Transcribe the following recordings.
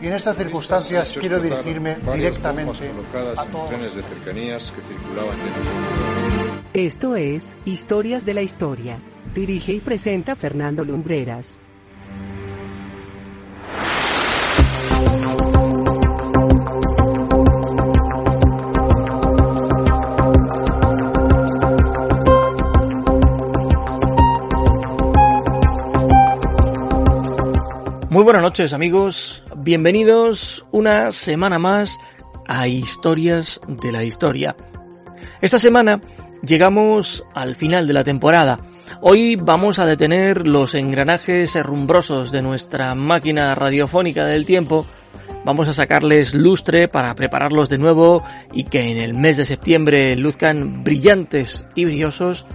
Y en estas circunstancias quiero dirigirme directamente a todos. de cercanías que circulaban Esto es Historias de la Historia. Dirige y presenta Fernando Lumbreras. Muy buenas noches amigos, bienvenidos una semana más a Historias de la Historia. Esta semana llegamos al final de la temporada. Hoy vamos a detener los engranajes herrumbrosos de nuestra máquina radiofónica del tiempo. Vamos a sacarles lustre para prepararlos de nuevo y que en el mes de septiembre luzcan brillantes y brillosos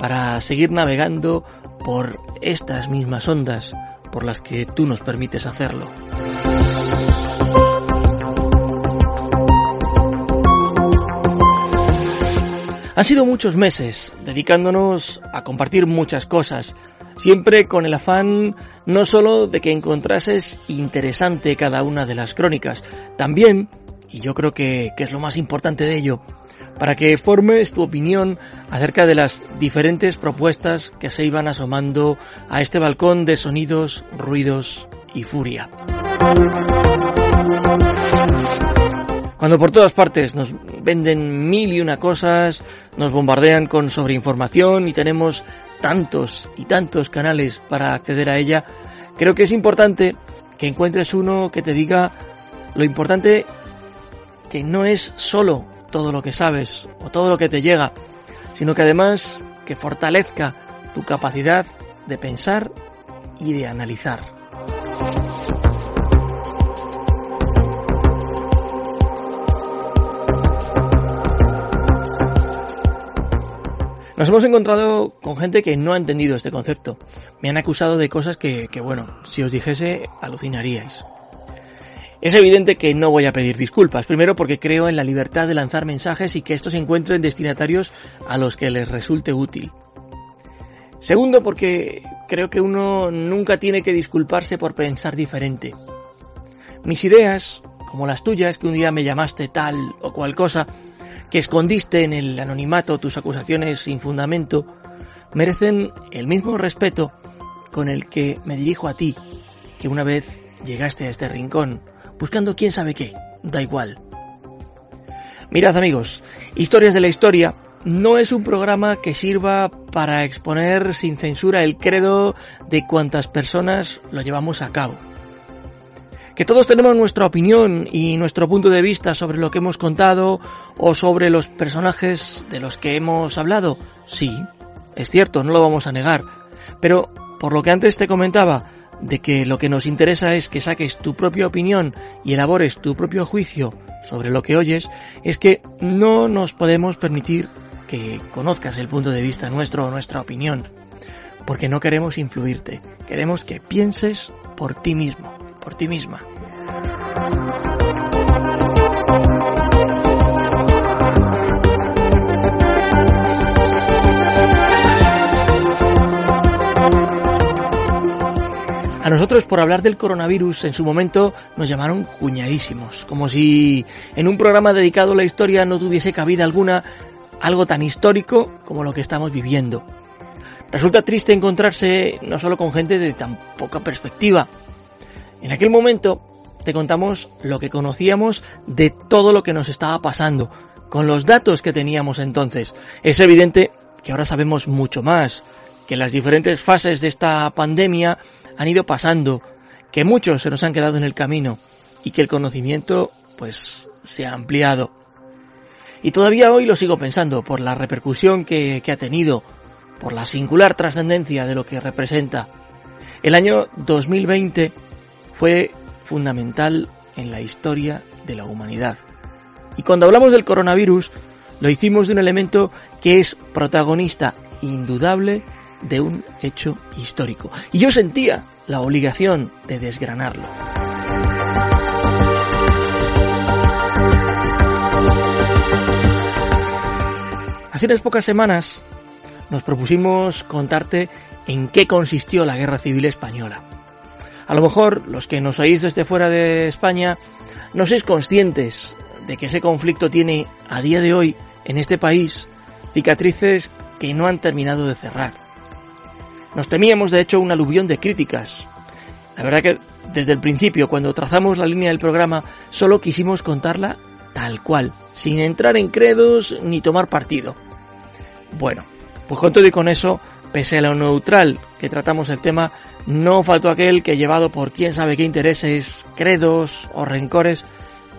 para seguir navegando por estas mismas ondas por las que tú nos permites hacerlo. Han sido muchos meses dedicándonos a compartir muchas cosas, siempre con el afán no solo de que encontrases interesante cada una de las crónicas, también, y yo creo que, que es lo más importante de ello, para que formes tu opinión acerca de las diferentes propuestas que se iban asomando a este balcón de sonidos, ruidos y furia. Cuando por todas partes nos venden mil y una cosas, nos bombardean con sobreinformación y tenemos tantos y tantos canales para acceder a ella, creo que es importante que encuentres uno que te diga lo importante que no es solo todo lo que sabes o todo lo que te llega, sino que además que fortalezca tu capacidad de pensar y de analizar. Nos hemos encontrado con gente que no ha entendido este concepto. Me han acusado de cosas que, bueno, si os dijese, alucinaríais. Es evidente que no voy a pedir disculpas, primero porque creo en la libertad de lanzar mensajes y que estos encuentren destinatarios a los que les resulte útil. Segundo porque creo que uno nunca tiene que disculparse por pensar diferente. Mis ideas, como las tuyas, que un día me llamaste tal o cual cosa, que escondiste en el anonimato tus acusaciones sin fundamento, merecen el mismo respeto con el que me dirijo a ti, que una vez llegaste a este rincón, buscando quién sabe qué, da igual. Mirad amigos, Historias de la Historia no es un programa que sirva para exponer sin censura el credo de cuantas personas lo llevamos a cabo. Que todos tenemos nuestra opinión y nuestro punto de vista sobre lo que hemos contado o sobre los personajes de los que hemos hablado, sí, es cierto, no lo vamos a negar. Pero, por lo que antes te comentaba, de que lo que nos interesa es que saques tu propia opinión y elabores tu propio juicio sobre lo que oyes, es que no nos podemos permitir que conozcas el punto de vista nuestro o nuestra opinión, porque no queremos influirte, queremos que pienses por ti mismo, por ti misma. A nosotros por hablar del coronavirus en su momento nos llamaron cuñadísimos, como si en un programa dedicado a la historia no tuviese cabida alguna algo tan histórico como lo que estamos viviendo. Resulta triste encontrarse no solo con gente de tan poca perspectiva. En aquel momento te contamos lo que conocíamos de todo lo que nos estaba pasando, con los datos que teníamos entonces. Es evidente que ahora sabemos mucho más, que las diferentes fases de esta pandemia han ido pasando, que muchos se nos han quedado en el camino y que el conocimiento pues se ha ampliado. Y todavía hoy lo sigo pensando por la repercusión que, que ha tenido, por la singular trascendencia de lo que representa. El año 2020 fue fundamental en la historia de la humanidad. Y cuando hablamos del coronavirus, lo hicimos de un elemento que es protagonista indudable de un hecho histórico. Y yo sentía la obligación de desgranarlo. Hace unas pocas semanas nos propusimos contarte en qué consistió la Guerra Civil Española. A lo mejor los que nos oís desde fuera de España no sois conscientes de que ese conflicto tiene a día de hoy en este país cicatrices que no han terminado de cerrar. Nos temíamos de hecho un aluvión de críticas. La verdad que desde el principio, cuando trazamos la línea del programa, solo quisimos contarla tal cual, sin entrar en credos ni tomar partido. Bueno, pues con todo y con eso, pese a lo neutral que tratamos el tema, no faltó aquel que llevado por quién sabe qué intereses, credos o rencores,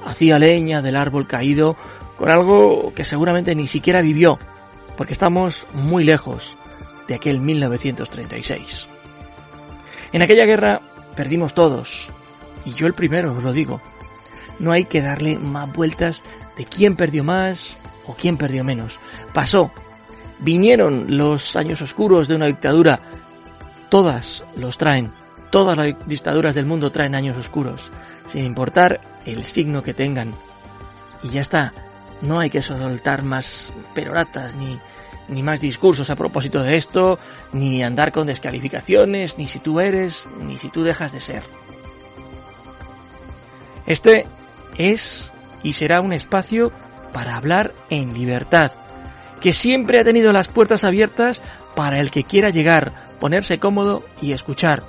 hacía leña del árbol caído con algo que seguramente ni siquiera vivió, porque estamos muy lejos de aquel 1936. En aquella guerra perdimos todos, y yo el primero os lo digo. No hay que darle más vueltas de quién perdió más o quién perdió menos. Pasó Vinieron los años oscuros de una dictadura. Todas los traen. Todas las dictaduras del mundo traen años oscuros, sin importar el signo que tengan. Y ya está. No hay que soltar más peroratas ni, ni más discursos a propósito de esto, ni andar con descalificaciones, ni si tú eres, ni si tú dejas de ser. Este es y será un espacio para hablar en libertad, que siempre ha tenido las puertas abiertas para el que quiera llegar, ponerse cómodo y escuchar.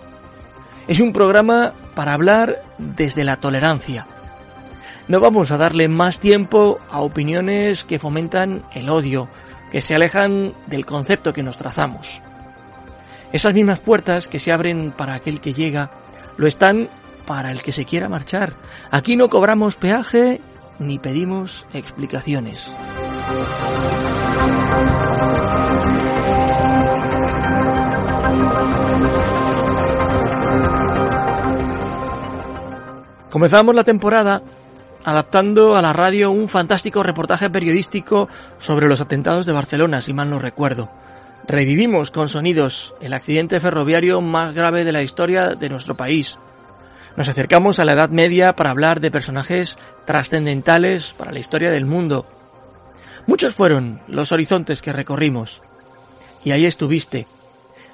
Es un programa para hablar desde la tolerancia. No vamos a darle más tiempo a opiniones que fomentan el odio, que se alejan del concepto que nos trazamos. Esas mismas puertas que se abren para aquel que llega, lo están para el que se quiera marchar. Aquí no cobramos peaje ni pedimos explicaciones. Comenzamos la temporada adaptando a la radio un fantástico reportaje periodístico sobre los atentados de Barcelona, si mal no recuerdo. Revivimos con sonidos el accidente ferroviario más grave de la historia de nuestro país. Nos acercamos a la Edad Media para hablar de personajes trascendentales para la historia del mundo. Muchos fueron los horizontes que recorrimos. Y ahí estuviste.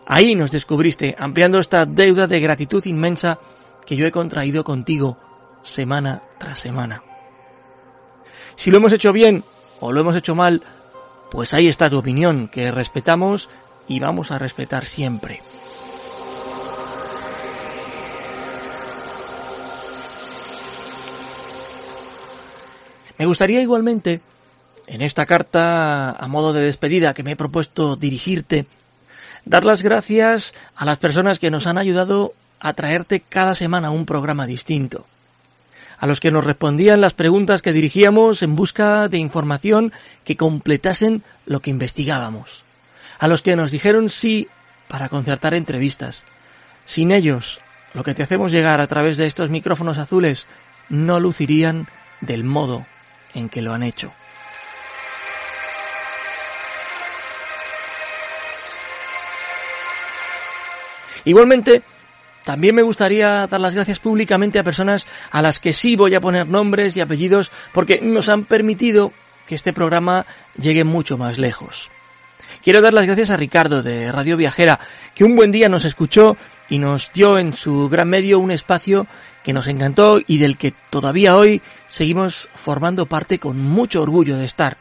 Ahí nos descubriste, ampliando esta deuda de gratitud inmensa que yo he contraído contigo semana tras semana. Si lo hemos hecho bien o lo hemos hecho mal, pues ahí está tu opinión, que respetamos y vamos a respetar siempre. Me gustaría igualmente, en esta carta a modo de despedida que me he propuesto dirigirte, dar las gracias a las personas que nos han ayudado a traerte cada semana un programa distinto a los que nos respondían las preguntas que dirigíamos en busca de información que completasen lo que investigábamos, a los que nos dijeron sí para concertar entrevistas. Sin ellos, lo que te hacemos llegar a través de estos micrófonos azules no lucirían del modo en que lo han hecho. Igualmente, también me gustaría dar las gracias públicamente a personas a las que sí voy a poner nombres y apellidos porque nos han permitido que este programa llegue mucho más lejos. Quiero dar las gracias a Ricardo de Radio Viajera, que un buen día nos escuchó y nos dio en su gran medio un espacio que nos encantó y del que todavía hoy seguimos formando parte con mucho orgullo de estar.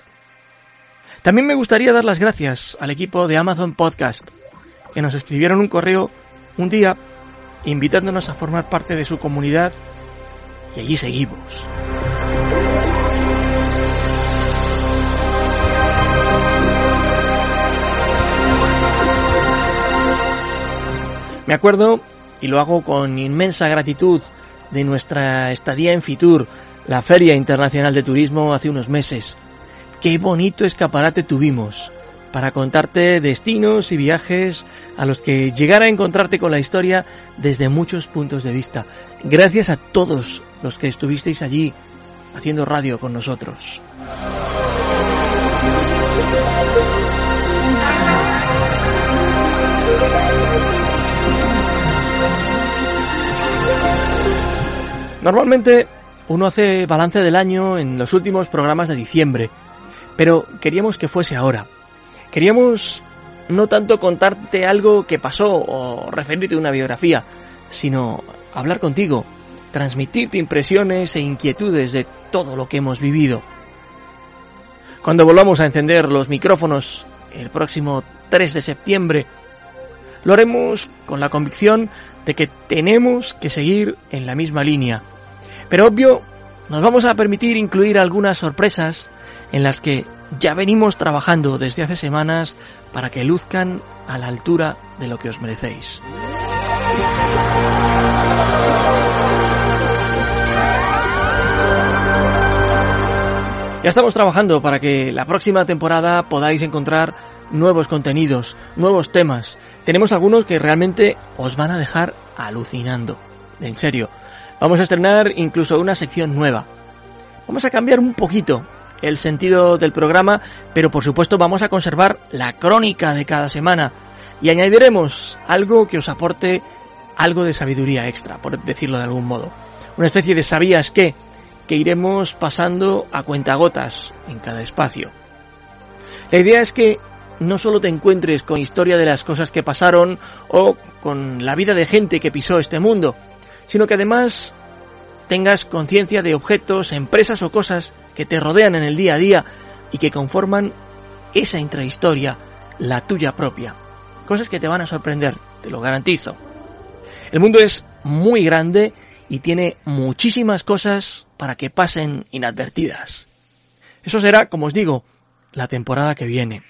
También me gustaría dar las gracias al equipo de Amazon Podcast, que nos escribieron un correo un día invitándonos a formar parte de su comunidad y allí seguimos. Me acuerdo, y lo hago con inmensa gratitud, de nuestra estadía en Fitur, la Feria Internacional de Turismo, hace unos meses. Qué bonito escaparate tuvimos para contarte destinos y viajes a los que llegar a encontrarte con la historia desde muchos puntos de vista. Gracias a todos los que estuvisteis allí haciendo radio con nosotros. Normalmente uno hace balance del año en los últimos programas de diciembre, pero queríamos que fuese ahora, Queríamos no tanto contarte algo que pasó o referirte a una biografía, sino hablar contigo, transmitirte impresiones e inquietudes de todo lo que hemos vivido. Cuando volvamos a encender los micrófonos el próximo 3 de septiembre, lo haremos con la convicción de que tenemos que seguir en la misma línea. Pero obvio, nos vamos a permitir incluir algunas sorpresas en las que ya venimos trabajando desde hace semanas para que luzcan a la altura de lo que os merecéis. Ya estamos trabajando para que la próxima temporada podáis encontrar nuevos contenidos, nuevos temas. Tenemos algunos que realmente os van a dejar alucinando. En serio. Vamos a estrenar incluso una sección nueva. Vamos a cambiar un poquito el sentido del programa, pero por supuesto vamos a conservar la crónica de cada semana y añadiremos algo que os aporte algo de sabiduría extra, por decirlo de algún modo. Una especie de sabías qué que iremos pasando a cuentagotas en cada espacio. La idea es que no solo te encuentres con historia de las cosas que pasaron o con la vida de gente que pisó este mundo, sino que además tengas conciencia de objetos, empresas o cosas que te rodean en el día a día y que conforman esa intrahistoria, la tuya propia. Cosas que te van a sorprender, te lo garantizo. El mundo es muy grande y tiene muchísimas cosas para que pasen inadvertidas. Eso será, como os digo, la temporada que viene.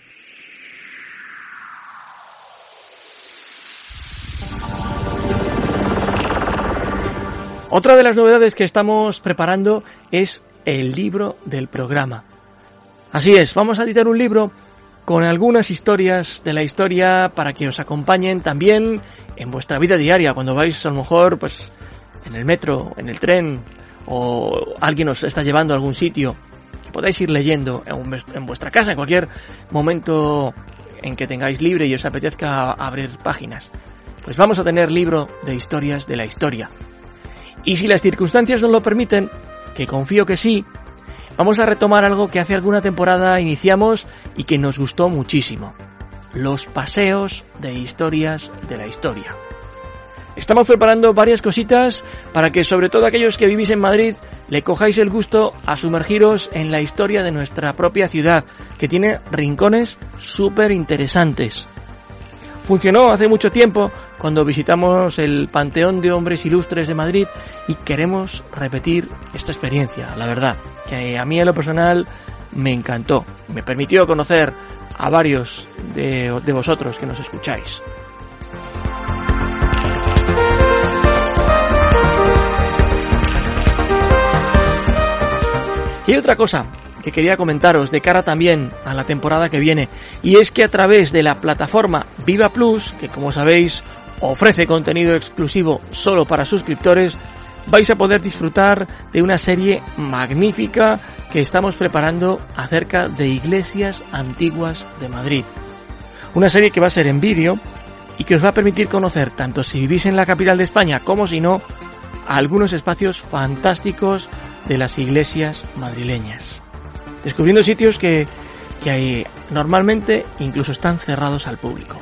Otra de las novedades que estamos preparando es el libro del programa. Así es, vamos a editar un libro con algunas historias de la historia para que os acompañen también en vuestra vida diaria, cuando vais a lo mejor pues en el metro, en el tren, o alguien os está llevando a algún sitio, podáis ir leyendo en vuestra casa, en cualquier momento en que tengáis libre y os apetezca abrir páginas. Pues vamos a tener libro de historias de la historia. Y si las circunstancias nos lo permiten, que confío que sí, vamos a retomar algo que hace alguna temporada iniciamos y que nos gustó muchísimo. Los paseos de historias de la historia. Estamos preparando varias cositas para que sobre todo aquellos que vivís en Madrid le cojáis el gusto a sumergiros en la historia de nuestra propia ciudad, que tiene rincones súper interesantes. Funcionó hace mucho tiempo cuando visitamos el Panteón de Hombres Ilustres de Madrid y queremos repetir esta experiencia, la verdad, que a mí en lo personal me encantó. Me permitió conocer a varios de, de vosotros que nos escucháis. Y otra cosa que quería comentaros de cara también a la temporada que viene, y es que a través de la plataforma Viva Plus, que como sabéis ofrece contenido exclusivo solo para suscriptores, vais a poder disfrutar de una serie magnífica que estamos preparando acerca de iglesias antiguas de Madrid. Una serie que va a ser en vídeo y que os va a permitir conocer, tanto si vivís en la capital de España como si no, algunos espacios fantásticos de las iglesias madrileñas. Descubriendo sitios que, que hay, normalmente incluso están cerrados al público.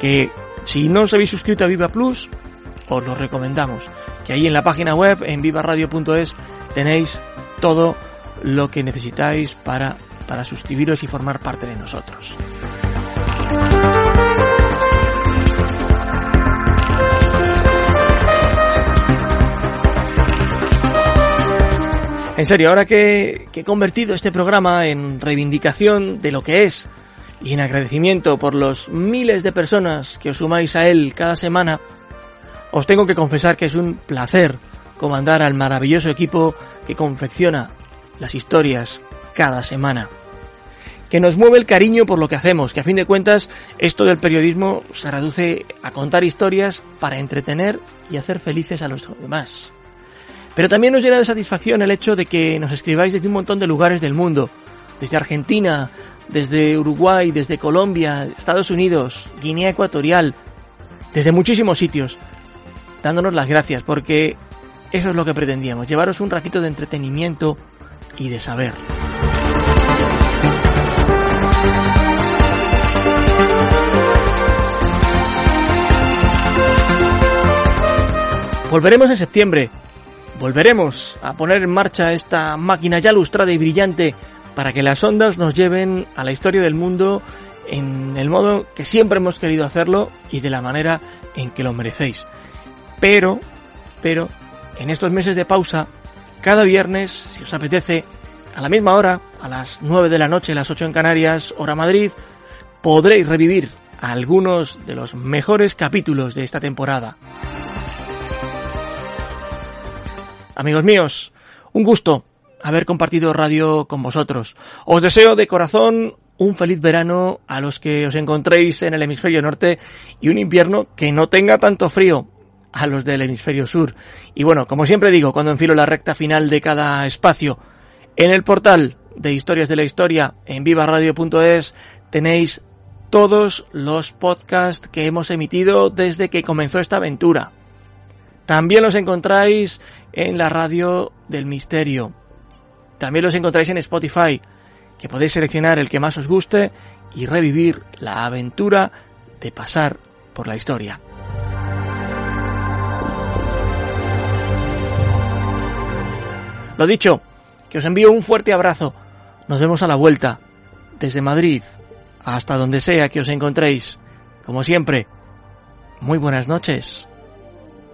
Que si no os habéis suscrito a Viva Plus, os lo recomendamos. Que ahí en la página web, en vivaradio.es, tenéis todo lo que necesitáis para, para suscribiros y formar parte de nosotros. En serio, ahora que, he convertido este programa en reivindicación de lo que es y en agradecimiento por los miles de personas que os sumáis a él cada semana, os tengo que confesar que es un placer comandar al maravilloso equipo que confecciona las historias cada semana. Que nos mueve el cariño por lo que hacemos, que a fin de cuentas esto del periodismo se reduce a contar historias para entretener y hacer felices a los demás. Pero también nos llena de satisfacción el hecho de que nos escribáis desde un montón de lugares del mundo, desde Argentina, desde Uruguay, desde Colombia, Estados Unidos, Guinea Ecuatorial, desde muchísimos sitios, dándonos las gracias, porque Eso es lo que pretendíamos, llevaros un ratito de entretenimiento y de saber. Volveremos en septiembre. Volveremos a poner en marcha esta máquina ya lustrada y brillante para que las ondas nos lleven a la historia del mundo en el modo que siempre hemos querido hacerlo y de la manera en que lo merecéis. Pero, pero, en estos meses de pausa, cada viernes, si os apetece, a la misma hora, a las 9 de la noche, las 8 en Canarias, hora Madrid, podréis revivir algunos de los mejores capítulos de esta temporada. Amigos míos, un gusto haber compartido radio con vosotros. Os deseo de corazón un feliz verano a los que os encontréis en el hemisferio norte y un invierno que no tenga tanto frío a los del hemisferio sur. Y bueno, como siempre digo, cuando enfilo la recta final de cada espacio, en el portal de Historias de la Historia en vivaradio.es tenéis todos los podcasts que hemos emitido desde que comenzó esta aventura. También los encontráis en la radio del misterio. También los encontráis en Spotify, que podéis seleccionar el que más os guste y revivir la aventura de pasar por la historia. Lo dicho, que os envío un fuerte abrazo. Nos vemos a la vuelta, desde Madrid hasta donde sea que os encontréis. Como siempre, muy buenas noches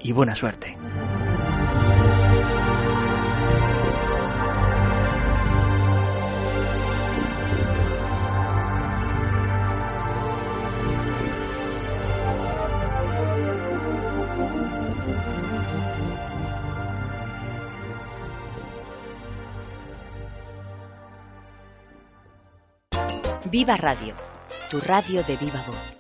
y buena suerte. Viva Radio, tu radio de viva voz.